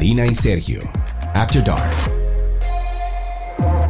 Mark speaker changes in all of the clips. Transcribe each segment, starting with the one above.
Speaker 1: Karina y Sergio, After Dark.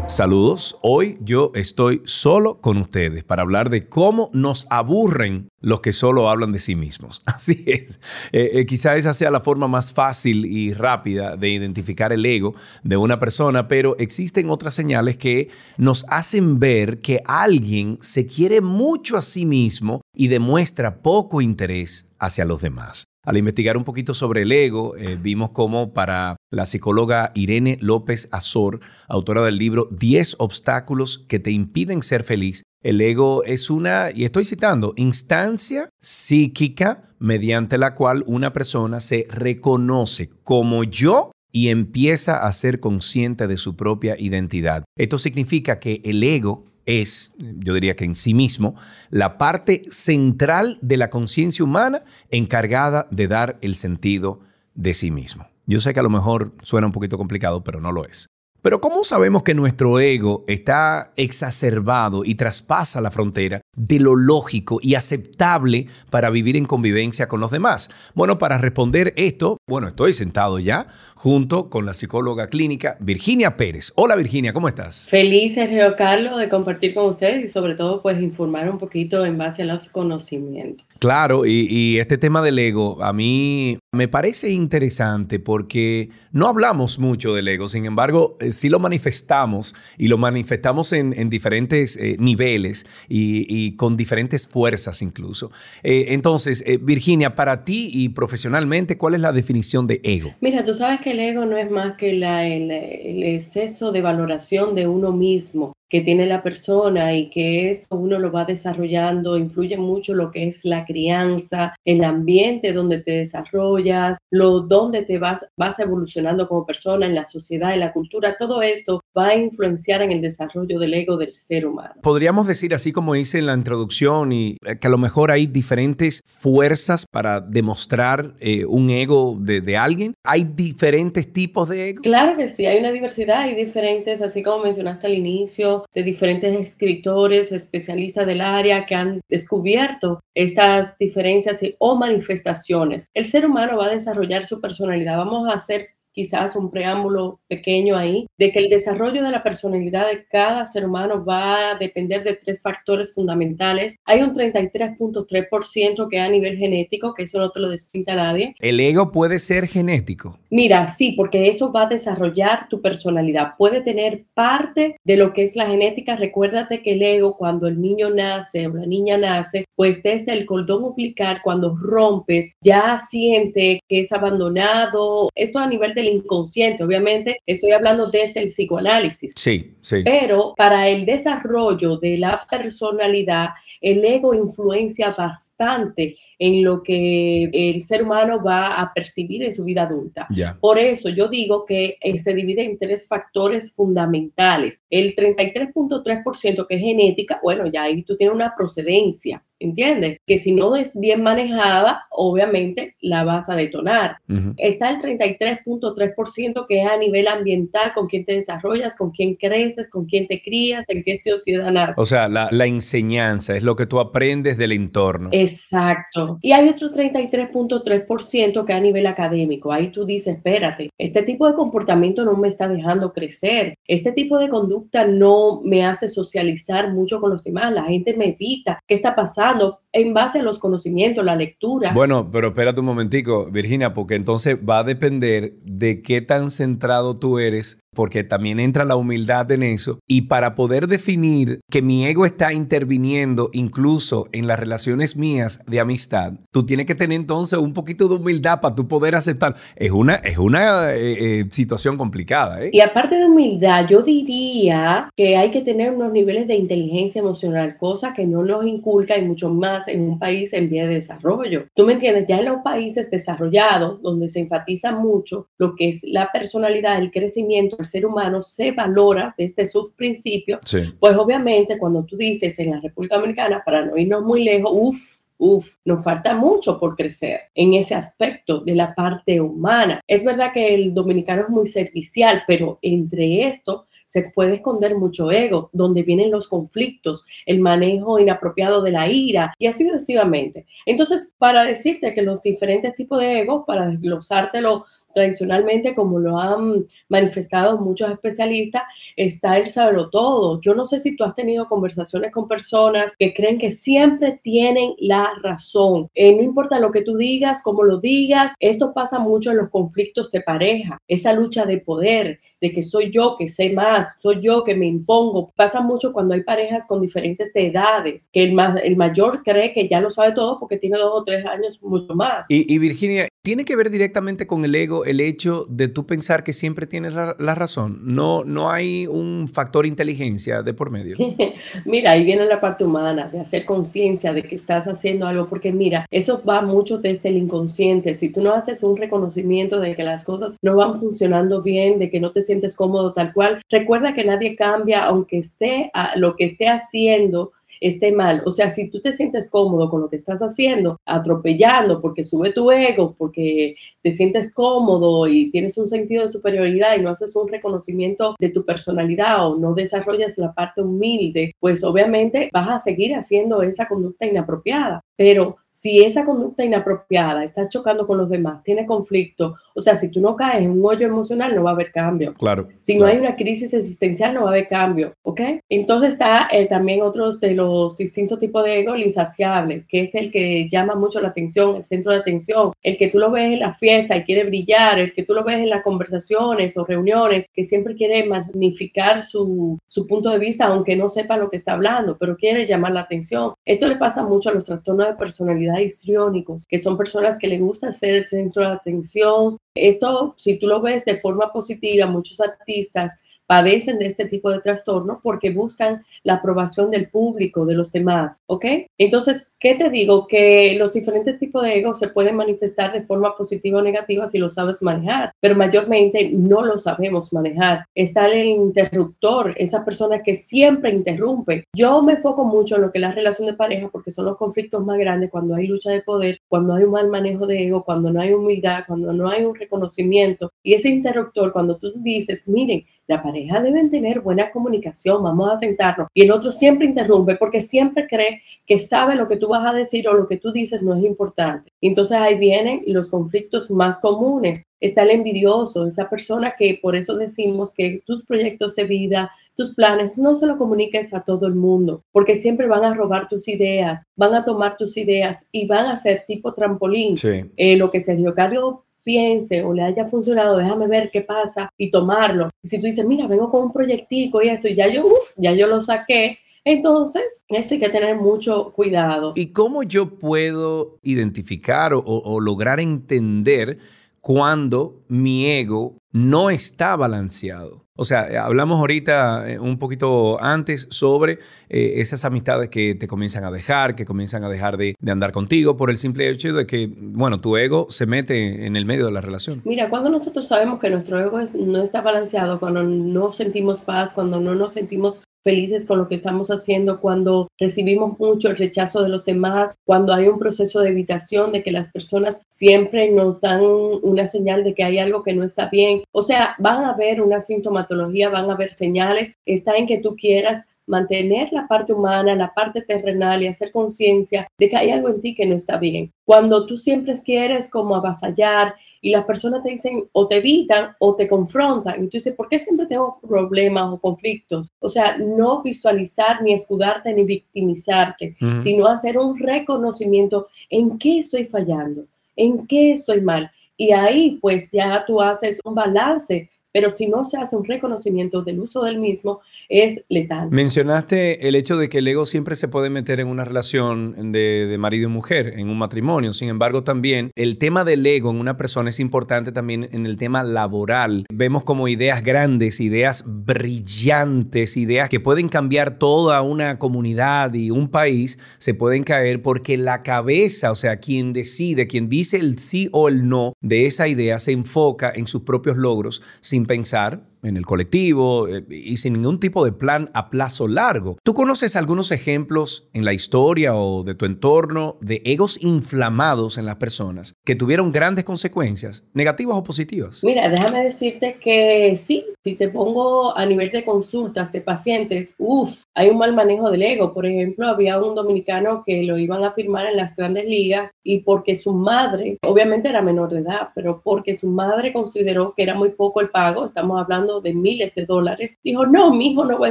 Speaker 1: Saludos, hoy yo estoy solo con ustedes para hablar de cómo nos aburren los que solo hablan de sí mismos. Así es, eh, eh, quizá esa sea la forma más fácil y rápida de identificar el ego de una persona, pero existen otras señales que nos hacen ver que alguien se quiere mucho a sí mismo y demuestra poco interés hacia los demás. Al investigar un poquito sobre el ego, eh, vimos cómo para la psicóloga Irene López Azor, autora del libro 10 obstáculos que te impiden ser feliz, el ego es una, y estoy citando, instancia psíquica mediante la cual una persona se reconoce como yo y empieza a ser consciente de su propia identidad. Esto significa que el ego es, yo diría que en sí mismo, la parte central de la conciencia humana encargada de dar el sentido de sí mismo. Yo sé que a lo mejor suena un poquito complicado, pero no lo es. Pero ¿cómo sabemos que nuestro ego está exacerbado y traspasa la frontera de lo lógico y aceptable para vivir en convivencia con los demás? Bueno, para responder esto, bueno, estoy sentado ya junto con la psicóloga clínica Virginia Pérez. Hola Virginia, ¿cómo estás?
Speaker 2: Feliz, Sergio Carlos, de compartir con ustedes y sobre todo pues informar un poquito en base a los conocimientos.
Speaker 1: Claro, y, y este tema del ego a mí me parece interesante porque no hablamos mucho del ego, sin embargo, sí lo manifestamos y lo manifestamos en, diferentes eh, niveles y, con diferentes fuerzas incluso. Eh, entonces, eh, Virginia, para ti y profesionalmente, ¿cuál es la definición de ego?
Speaker 2: Mira, tú sabes que el ego no es más que el exceso de valoración de uno mismo que tiene la persona y que esto uno lo va desarrollando, influye mucho lo que es la crianza, el ambiente donde te desarrollas, lo donde te vas, vas evolucionando como persona en la sociedad, en la cultura, todo esto va a influenciar en el desarrollo del ego del ser humano.
Speaker 1: Podríamos decir, así como hice en la introducción, y eh, que a lo mejor hay diferentes fuerzas para demostrar eh, un ego de, de, alguien. ¿Hay diferentes tipos de ego?
Speaker 2: Claro que sí, hay una diversidad, hay diferentes, así como mencionaste al inicio, de diferentes escritores, especialistas del área que han descubierto estas diferencias o manifestaciones. El ser humano va a desarrollar su personalidad. Vamos a hacer quizás un preámbulo pequeño ahí, de que el desarrollo de la personalidad de cada ser humano va a depender de tres factores fundamentales. Hay un 33.3% que es a nivel genético, que eso no te lo descrita nadie.
Speaker 1: ¿El ego puede ser genético?
Speaker 2: Mira, sí, porque eso va a desarrollar tu personalidad. Puede tener parte de lo que es la genética. Recuérdate que el ego, cuando el niño nace o la niña nace, pues desde el cordón umbilical, cuando rompes, ya siente que es abandonado. Esto a nivel de el inconsciente. Obviamente, estoy hablando desde el psicoanálisis.
Speaker 1: Sí, sí.
Speaker 2: Pero para el desarrollo de la personalidad, el ego influencia bastante en lo que el ser humano va a percibir en su vida adulta. Por eso yo digo que eh, se divide en tres factores fundamentales. El 33.3% que es genética, bueno, ya ahí tú tienes una procedencia. ¿Entiendes? Que si no es bien manejada, obviamente la vas a detonar. Está el 33.3% que es a nivel ambiental, con quién te desarrollas, con quién creces, con quién te crías, en qué sociedad naces.
Speaker 1: O sea, la, la enseñanza es lo que tú aprendes del entorno.
Speaker 2: Exacto. Y hay otro 33.3% que a nivel académico. Ahí tú dices, espérate, este tipo de comportamiento no me está dejando crecer. Este tipo de conducta no me hace socializar mucho con los demás. La gente me evita. ¿Qué está pasando? hanno en base a los conocimientos, la lectura.
Speaker 1: Bueno, pero espérate un momentico, Virginia, porque entonces va a depender de qué tan centrado tú eres porque también entra la humildad en eso. Y para poder definir que mi ego está interviniendo incluso en las relaciones mías de amistad, tú tienes que tener entonces un poquito de humildad para tú poder aceptar. Es una, es una eh, eh, situación complicada. ¿eh?
Speaker 2: Y aparte de humildad, yo diría que hay que tener unos niveles de inteligencia emocional, cosa que no nos inculca y mucho más en un país en vía de desarrollo. Tú me entiendes, ya en los países desarrollados, donde se enfatiza mucho lo que es la personalidad, el crecimiento, el ser humano se valora desde su principio, pues obviamente cuando tú dices en la República Dominicana, para no irnos muy lejos, uff, Uf, nos falta mucho por crecer en ese aspecto de la parte humana. Es verdad que el dominicano es muy servicial, pero entre esto se puede esconder mucho ego, donde vienen los conflictos, el manejo inapropiado de la ira y así sucesivamente. Entonces, para decirte que los diferentes tipos de ego, para desglosártelo tradicionalmente, como lo han manifestado muchos especialistas, está el saberlo todo. Yo no sé si tú has tenido conversaciones con personas que creen que siempre tienen la razón. Eh, no importa lo que tú digas, cómo lo digas, esto pasa mucho en los conflictos de pareja, esa lucha de poder, de que soy yo que sé más, soy yo que me impongo. Pasa mucho cuando hay parejas con diferencias de edades, que el, el mayor cree que ya lo sabe todo porque tiene dos o tres años mucho más.
Speaker 1: Y Virginia, ¿tiene que ver directamente con el ego el hecho de tú pensar que siempre tienes la, razón? No, no hay un factor inteligencia de por medio.
Speaker 2: mira, ahí viene la parte humana, de hacer conciencia de que estás haciendo algo, porque mira, eso va mucho desde el inconsciente. Si tú no haces un reconocimiento de que las cosas no van funcionando bien, de que no te sientes cómodo tal cual, recuerda que nadie cambia aunque esté a, lo que esté haciendo esté mal. O sea, si tú te sientes cómodo con lo que estás haciendo, atropellando porque sube tu ego, porque te sientes cómodo y tienes un sentido de superioridad y no haces un reconocimiento de tu personalidad o no desarrollas la parte humilde, pues obviamente vas a seguir haciendo esa conducta inapropiada. Pero si esa conducta inapropiada, estás chocando con los demás, tiene conflicto, o sea, si tú no caes en un hoyo emocional, no va a haber cambio.
Speaker 1: Claro.
Speaker 2: Si no hay una crisis existencial, no va a haber cambio, ¿ok? Entonces está eh, también otros de los distintos tipos de ego, el insaciable, que es el que llama mucho la atención, el centro de atención, el que tú lo ves en la fiesta y quiere brillar, el que tú lo ves en las conversaciones o reuniones, que siempre quiere magnificar su, su punto de vista, aunque no sepa lo que está hablando, pero quiere llamar la atención. Esto le pasa mucho a los trastornos de personalidad histriónicos, que son personas que le gusta ser el centro de atención. Esto, si tú lo ves de forma positiva, muchos artistas padecen de este tipo de trastorno porque buscan la aprobación del público, de los demás, ¿ok? Entonces, ¿qué te digo? Que los diferentes tipos de ego se pueden manifestar de forma positiva o negativa si lo sabes manejar, pero mayormente no lo sabemos manejar. Está el interruptor, esa persona que siempre interrumpe. Yo me enfoco mucho en lo que es la relación de pareja porque son los conflictos más grandes cuando hay lucha de poder, cuando hay un mal manejo de ego, cuando no hay humildad, cuando no hay un reconocimiento. Y ese interruptor, cuando tú dices, miren, la pareja deben tener buena comunicación, vamos a sentarnos. Y el otro siempre interrumpe porque siempre cree que sabe lo que tú vas a decir o lo que tú dices no es importante. Entonces ahí vienen los conflictos más comunes. Está el envidioso, esa persona que por eso decimos que tus proyectos de vida, tus planes, no se lo comuniques a todo el mundo, porque siempre van a robar tus ideas, van a tomar tus ideas y van a ser tipo trampolín. Eh, lo que Sergio Carlos piense o le haya funcionado, déjame ver qué pasa y tomarlo. Si tú dices, mira, vengo con un proyectico y esto, y ya yo, uff, ya yo lo saqué, entonces, esto hay que tener mucho cuidado.
Speaker 1: ¿Y cómo yo puedo identificar o lograr entender cuando mi ego no está balanceado? O sea, hablamos ahorita eh, un poquito antes sobre eh, esas amistades que te comienzan a dejar, que comienzan a dejar de, andar contigo por el simple hecho de que, bueno, tu ego se mete en el medio de la relación.
Speaker 2: Mira, cuando nosotros sabemos que nuestro ego no está balanceado, cuando no sentimos paz, cuando no nos sentimos felices con lo que estamos haciendo, cuando recibimos mucho el rechazo de los demás, cuando hay un proceso de evitación de que las personas siempre nos dan una señal de que hay algo que no está bien. O sea, van a haber una sintomatología, van a haber señales, está en que tú quieras mantener la parte humana, la parte terrenal y hacer conciencia de que hay algo en ti que no está bien. Cuando tú siempre quieres como avasallar y las personas te dicen o te evitan o te confrontan y tú dices, ¿por qué siempre tengo problemas o conflictos? O sea, no visualizar ni escudarte ni victimizarte, sino hacer un reconocimiento en qué estoy fallando, en qué estoy mal. Y ahí pues ya tú haces un balance pero si no se hace un reconocimiento del uso del mismo, es letal.
Speaker 1: Mencionaste el hecho de que el ego siempre se puede meter en una relación de, marido y mujer, en un matrimonio. Sin embargo, también el tema del ego en una persona es importante también en el tema laboral. Vemos como ideas grandes, ideas brillantes, ideas que pueden cambiar toda una comunidad y un país, se pueden caer porque la cabeza, o sea, quien decide, quien dice el sí o el no de esa idea, se enfoca en sus propios logros sin pensar en el colectivo eh, y sin ningún tipo de plan a plazo largo. ¿Tú conoces algunos ejemplos en la historia o de tu entorno de egos inflamados en las personas que tuvieron grandes consecuencias, negativas o positivas?
Speaker 2: Mira, déjame decirte que sí, si te pongo a nivel de consultas de pacientes, uff, hay un mal manejo del ego. Por ejemplo, había un dominicano que lo iban a firmar en las grandes ligas y porque su madre, obviamente era menor de edad, pero porque su madre consideró que era muy poco el pago, estamos hablando de miles de dólares, dijo, no, mi hijo no va a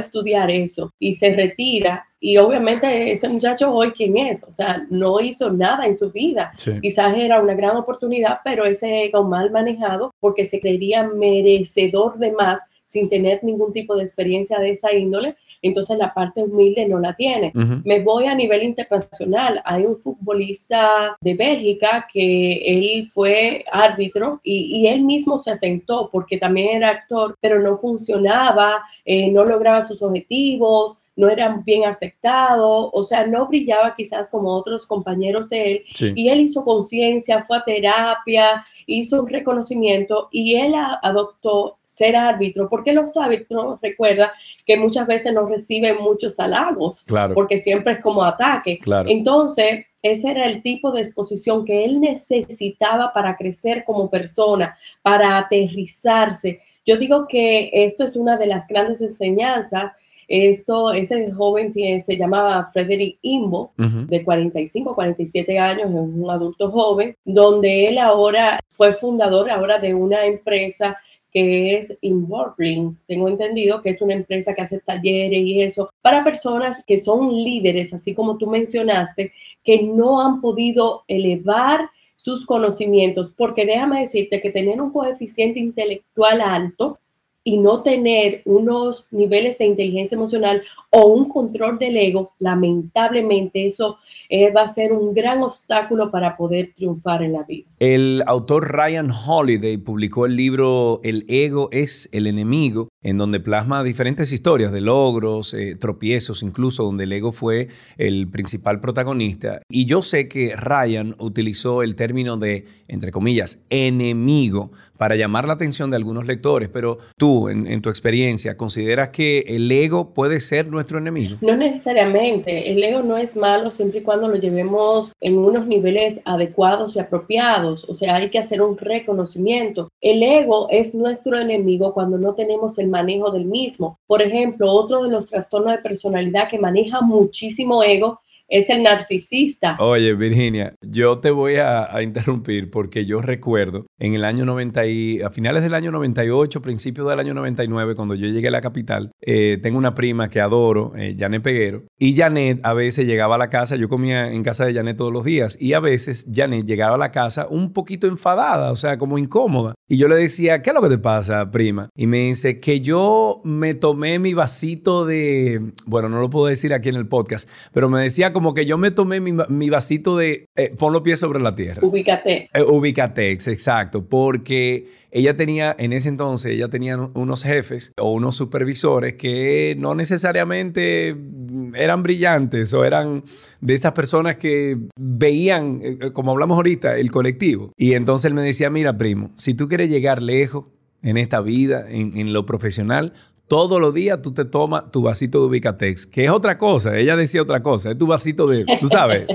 Speaker 2: estudiar eso y se retira. Y obviamente ese muchacho hoy, ¿quién es? O sea, no hizo nada en su vida. Quizás era una gran oportunidad, pero ese ego mal manejado porque se creería merecedor de más sin tener ningún tipo de experiencia de esa índole entonces la parte humilde no la tiene. Me voy a nivel internacional. Hay un futbolista de Bélgica que él fue árbitro y, él mismo se asentó porque también era actor, pero no funcionaba, eh, no lograba sus objetivos, no era bien aceptado, o sea, no brillaba quizás como otros compañeros de él. Y él hizo conciencia, fue a terapia, hizo un reconocimiento y él adoptó ser árbitro, porque los árbitros, recuerda que muchas veces no reciben muchos halagos, claro. porque siempre es como ataque. Claro. Entonces, ese era el tipo de exposición que él necesitaba para crecer como persona, para aterrizarse. Yo digo que esto es una de las grandes enseñanzas esto, ese joven tiene, se llamaba Frederick Imbo, de 45, 47 años, es un adulto joven, donde él ahora fue fundador ahora de una empresa que es Involving. Tengo entendido que es una empresa que hace talleres y eso para personas que son líderes, así como tú mencionaste, que no han podido elevar sus conocimientos, porque déjame decirte que tener un coeficiente intelectual alto y no tener unos niveles de inteligencia emocional o un control del ego, lamentablemente eso eh, va a ser un gran obstáculo para poder triunfar en la vida.
Speaker 1: El autor Ryan Holiday publicó el libro El ego es el enemigo, en donde plasma diferentes historias de logros, eh, tropiezos, incluso donde el ego fue el principal protagonista. Y yo sé que Ryan utilizó el término de, entre comillas, enemigo para llamar la atención de algunos lectores, pero tú, en, tu experiencia, ¿consideras que el ego puede ser nuestro enemigo?
Speaker 2: No necesariamente. El ego no es malo siempre y cuando lo llevemos en unos niveles adecuados y apropiados. O sea, hay que hacer un reconocimiento. El ego es nuestro enemigo cuando no tenemos el manejo del mismo. Por ejemplo, otro de los trastornos de personalidad que maneja muchísimo ego es el narcisista.
Speaker 1: Oye, Virginia, yo te voy a, interrumpir porque yo recuerdo en el año 90 y a finales del año 98, principios del año 99, cuando yo llegué a la capital, eh, tengo una prima que adoro, eh, Janet Peguero, y Janet a veces llegaba a la casa, yo comía en casa de Janet todos los días, y a veces Janet llegaba a la casa un poquito enfadada, o sea, como incómoda. Y yo le decía, ¿qué es lo que te pasa, prima? Y me dice que yo me tomé mi vasito de, bueno, no lo puedo decir aquí en el podcast, pero me decía como que yo me tomé mi, vasito de eh, pon los pies sobre la tierra.
Speaker 2: Ubícate.
Speaker 1: Eh, ubicatex, exacto, porque ella tenía, en ese entonces, ella tenía unos jefes o unos supervisores que no necesariamente eran brillantes o eran de esas personas que veían, eh, como hablamos ahorita, el colectivo. Y entonces él me decía, mira, primo, si tú quieres llegar lejos en esta vida, en, en lo profesional, todos los días tú te tomas tu vasito de Ubicatex, que es otra cosa. Ella decía otra cosa, es tu vasito de, tú sabes.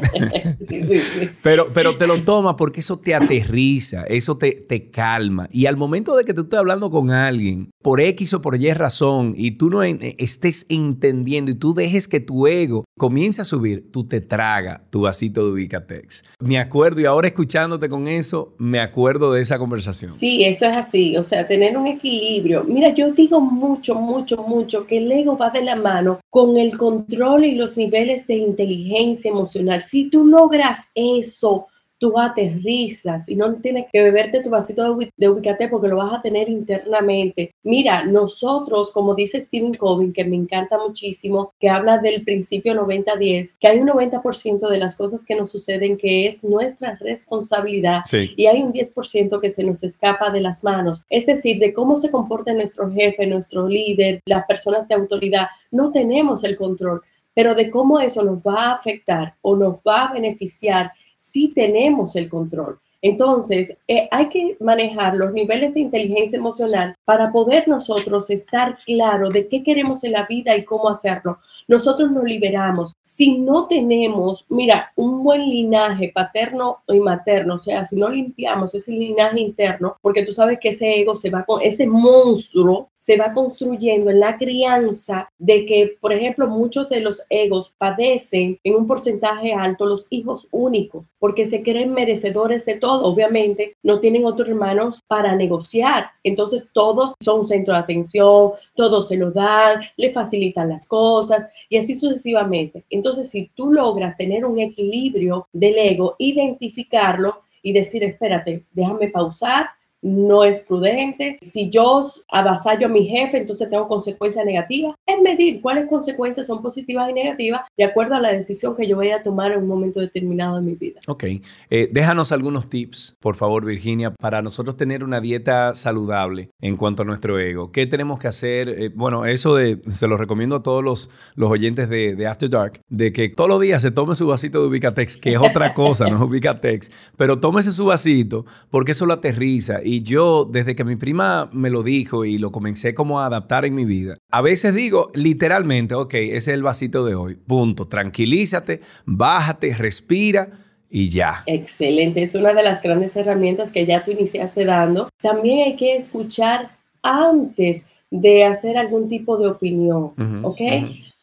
Speaker 1: pero, pero te lo tomas porque eso te aterriza, eso te, te calma. Y al momento de que tú estés hablando con alguien, por X o por Y razón, y tú no estés entendiendo y tú dejes que tu ego comience a subir, tú te traga tu vasito de Ubicatex. Me acuerdo, y ahora escuchándote con eso, me acuerdo de esa conversación.
Speaker 2: Sí, eso es así. O sea, tener un equilibrio. Mira, yo digo mucho, mucho, mucho que el ego va de la mano con el control y los niveles de inteligencia emocional. Si tú logras eso, tú aterrizas y no tienes que beberte tu vasito de ubicate porque lo vas a tener internamente. Mira, nosotros, como dice Stephen Covey, que me encanta muchísimo, que habla del principio 90-10, que hay un 90% de las cosas que nos suceden que es nuestra responsabilidad y hay un 10% que se nos escapa de las manos. Es decir, de cómo se comporta nuestro jefe, nuestro líder, las personas de autoridad, no tenemos el control, pero de cómo eso nos va a afectar o nos va a beneficiar sí tenemos el control. Entonces, eh, hay que manejar los niveles de inteligencia emocional para poder nosotros estar claro de qué queremos en la vida y cómo hacerlo. Nosotros nos liberamos. Si no tenemos, mira, un buen linaje paterno y materno, o sea, si no limpiamos ese linaje interno, porque tú sabes que ese ego se va con ese monstruo se va construyendo en la crianza de que, por ejemplo, muchos de los egos padecen en un porcentaje alto los hijos únicos, porque se creen merecedores de todo. Obviamente, no tienen otros hermanos para negociar. Entonces, todos son centro de atención, todos se lo dan, le facilitan las cosas y así sucesivamente. Entonces, si tú logras tener un equilibrio del ego, identificarlo y decir, espérate, déjame pausar, no es prudente. Si yo avasallo a mi jefe, entonces tengo consecuencias negativas. Es medir cuáles consecuencias son positivas y negativas de acuerdo a la decisión que yo vaya a tomar en un momento determinado de mi vida.
Speaker 1: Ok. Eh, déjanos algunos tips, por favor, Virginia, para nosotros tener una dieta saludable en cuanto a nuestro ego. ¿Qué tenemos que hacer? Eh, bueno, eso se lo recomiendo a todos los, los oyentes de, de, After Dark, de que todos los días se tome su vasito de Ubicatex, que es otra cosa, no es Ubicatex, pero tómese su vasito porque eso lo aterriza y y yo, desde que mi prima me lo dijo y lo comencé como a adaptar en mi vida, a veces digo literalmente, ok, ese es el vasito de hoy, punto, tranquilízate, bájate, respira y ya.
Speaker 2: Excelente, es una de las grandes herramientas que ya tú iniciaste dando. También hay que escuchar antes de hacer algún tipo de opinión, ¿ok?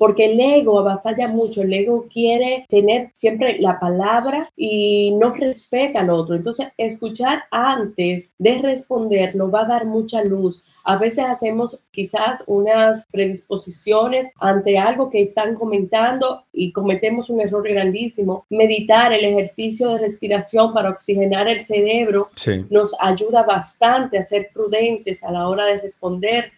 Speaker 2: Porque el ego avasalla mucho, el ego quiere tener siempre la palabra y no respeta al otro. Entonces, escuchar antes de responder nos va a dar mucha luz. A veces hacemos quizás unas predisposiciones ante algo que están comentando y cometemos un error grandísimo. Meditar, el ejercicio de respiración para oxigenar el cerebro nos ayuda bastante a ser prudentes a la hora de responder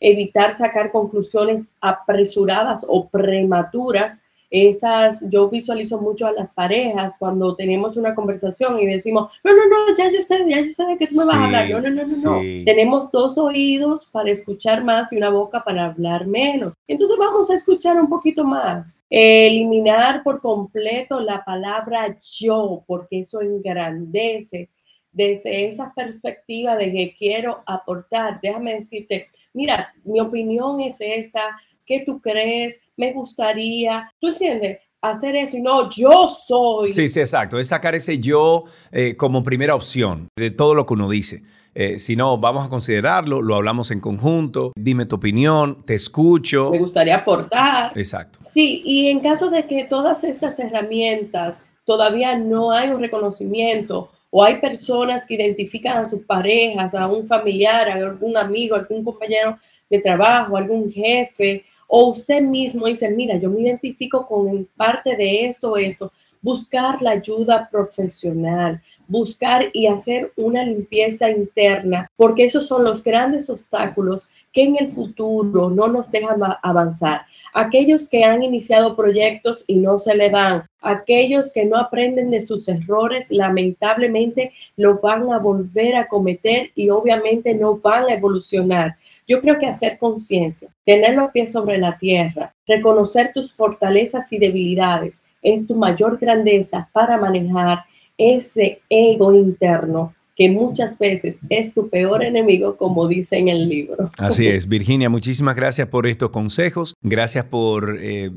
Speaker 2: evitar sacar conclusiones apresuradas o prematuras. Esas, yo visualizo mucho a las parejas cuando tenemos una conversación y decimos, no, no, no, ya yo sé, ya yo sé de qué tú me vas a hablar. No, no, no, no, no. Tenemos dos oídos para escuchar más y una boca para hablar menos. Entonces vamos a escuchar un poquito más. Eliminar por completo la palabra yo, porque eso engrandece desde esa perspectiva de que quiero aportar. Déjame decirte, mira, mi opinión es esta, ¿qué tú crees? Me gustaría, ¿tú entiendes? Hacer eso y no, yo soy.
Speaker 1: Sí, sí, exacto. Es sacar ese yo eh, como primera opción de todo lo que uno dice. Eh, si no, vamos a considerarlo, lo hablamos en conjunto, dime tu opinión, te escucho.
Speaker 2: Me gustaría aportar.
Speaker 1: Exacto.
Speaker 2: Sí, y en caso de que todas estas herramientas todavía no hay un reconocimiento o hay personas que identifican a sus parejas, a un familiar, a algún amigo, a algún compañero de trabajo, a algún jefe, o usted mismo dice, mira, yo me identifico con parte de esto esto, buscar la ayuda profesional, buscar y hacer una limpieza interna, porque esos son los grandes obstáculos que en el futuro no nos dejan avanzar aquellos que han iniciado proyectos y no se le dan, aquellos que no aprenden de sus errores, lamentablemente lo van a volver a cometer y obviamente no van a evolucionar. Yo creo que hacer conciencia, tener los pies sobre la tierra, reconocer tus fortalezas y debilidades es tu mayor grandeza para manejar ese ego interno que muchas veces es tu peor enemigo, como dice en el libro.
Speaker 1: Así es, Virginia, muchísimas gracias por estos consejos, gracias por eh,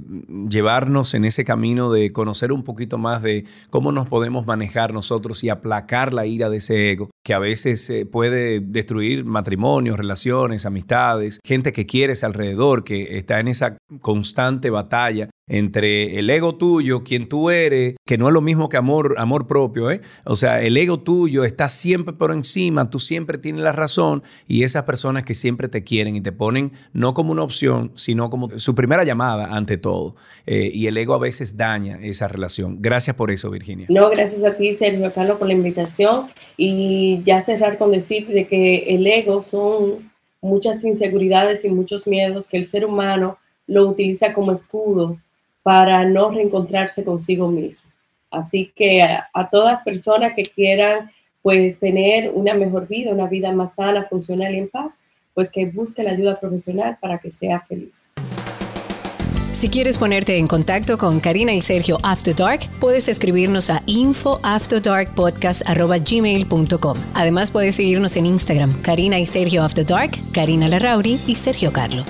Speaker 1: llevarnos en ese camino de conocer un poquito más de cómo nos podemos manejar nosotros y aplacar la ira de ese ego, que a veces eh, puede destruir matrimonios, relaciones, amistades, gente que quieres alrededor, que está en esa constante batalla entre el ego tuyo, quien tú eres, que no es lo mismo que amor, amor propio, ¿eh? O sea, el ego tuyo está siempre por encima, tú siempre tienes la razón y esas personas que siempre te quieren y te ponen no como una opción, sino como su primera llamada ante todo. Eh, y el ego a veces daña esa relación. Gracias por eso, Virginia.
Speaker 2: No, gracias a ti, Sergio Carlos, por la invitación y ya cerrar con decir de que el ego son muchas inseguridades y muchos miedos que el ser humano lo utiliza como escudo para no reencontrarse consigo mismo. Así que a, todas personas que quieran pues tener una mejor vida, una vida más sana, funcional y en paz, pues que busque la ayuda profesional para que sea feliz.
Speaker 3: Si quieres ponerte en contacto con Karina y Sergio After Dark, puedes escribirnos a infoafterdarkpodcast.gmail.com. Además, puedes seguirnos en Instagram, Karina y Sergio After Dark, Karina Larrauri y Sergio Carlo.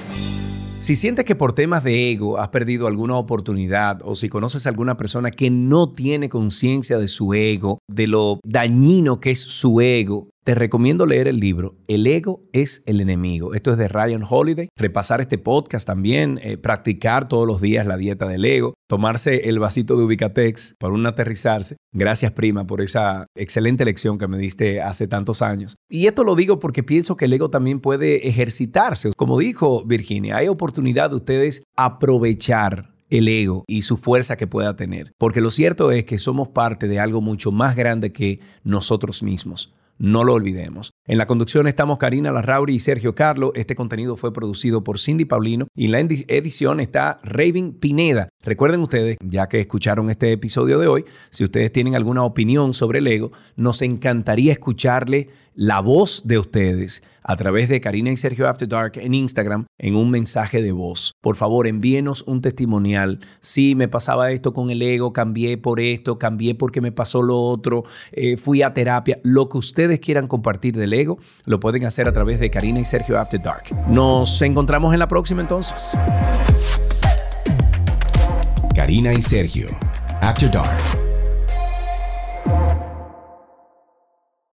Speaker 1: Si sientes que por temas de ego has perdido alguna oportunidad o si conoces a alguna persona que no tiene conciencia de su ego, de lo dañino que es su ego, te recomiendo leer el libro El ego es el enemigo. Esto es de Ryan Holiday. Repasar este podcast también, eh, practicar todos los días la dieta del ego, tomarse el vasito de Ubicatex para un aterrizarse. Gracias prima por esa excelente lección que me diste hace tantos años. Y esto lo digo porque pienso que el ego también puede ejercitarse. Como dijo Virginia, hay oportunidad de ustedes aprovechar el ego y su fuerza que pueda tener. Porque lo cierto es que somos parte de algo mucho más grande que nosotros mismos. No lo olvidemos. En la conducción estamos Karina Larrauri y Sergio Carlo. Este contenido fue producido por Cindy Paulino y en la edición está Raven Pineda. Recuerden ustedes, ya que escucharon este episodio de hoy, si ustedes tienen alguna opinión sobre el ego, nos encantaría escucharle la voz de ustedes a través de Karina y Sergio After Dark en Instagram en un mensaje de voz. Por favor, envíenos un testimonial. Si me pasaba esto con el ego, cambié por esto, cambié porque me pasó lo otro, eh, fui a terapia. Lo que ustedes quieran compartir del ego, lo pueden hacer a través de Karina y Sergio After Dark. Nos encontramos en la próxima entonces.
Speaker 4: Karina y Sergio After Dark.